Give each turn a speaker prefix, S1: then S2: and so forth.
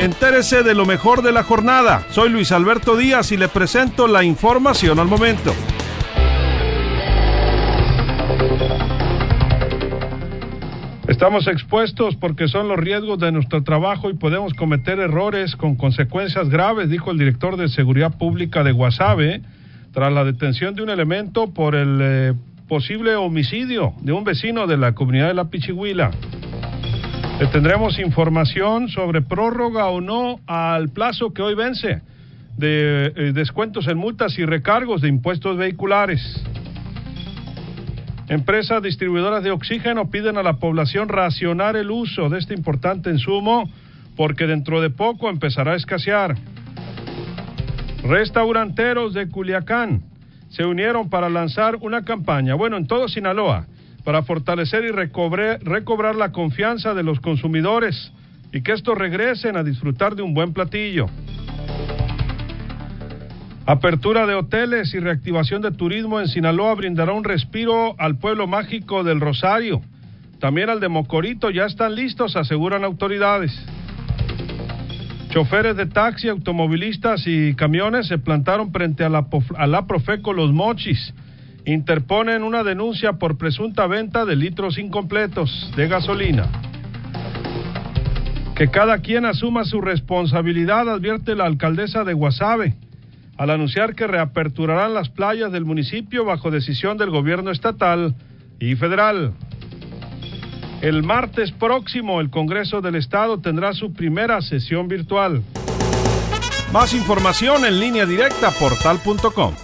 S1: Entérese de lo mejor de la jornada. Soy Luis Alberto Díaz y le presento la información al momento. Estamos expuestos porque son los riesgos de nuestro trabajo y podemos cometer errores con consecuencias graves, dijo el director de Seguridad Pública de Guasave, tras la detención de un elemento por el eh, posible homicidio de un vecino de la comunidad de La Pichihuila. Le tendremos información sobre prórroga o no al plazo que hoy vence de eh, descuentos en multas y recargos de impuestos vehiculares. Empresas distribuidoras de oxígeno piden a la población racionar el uso de este importante insumo porque dentro de poco empezará a escasear. Restauranteros de Culiacán se unieron para lanzar una campaña, bueno, en todo Sinaloa, para fortalecer y recobrar, la confianza de los consumidores y que estos regresen a disfrutar de un buen platillo. Apertura de hoteles y reactivación de turismo en Sinaloa brindará un respiro al pueblo mágico del Rosario. También al de Mocorito ya están listos, aseguran autoridades. Choferes de taxi, automovilistas y camiones se plantaron frente a la, a la Profeco Los Mochis. Interponen una denuncia por presunta venta de litros incompletos de gasolina. Que cada quien asuma su responsabilidad, advierte la alcaldesa de Guasave al anunciar que reaperturarán las playas del municipio bajo decisión del gobierno estatal y federal. El martes próximo el Congreso del Estado tendrá su primera sesión virtual. Más información en línea directa portal.com.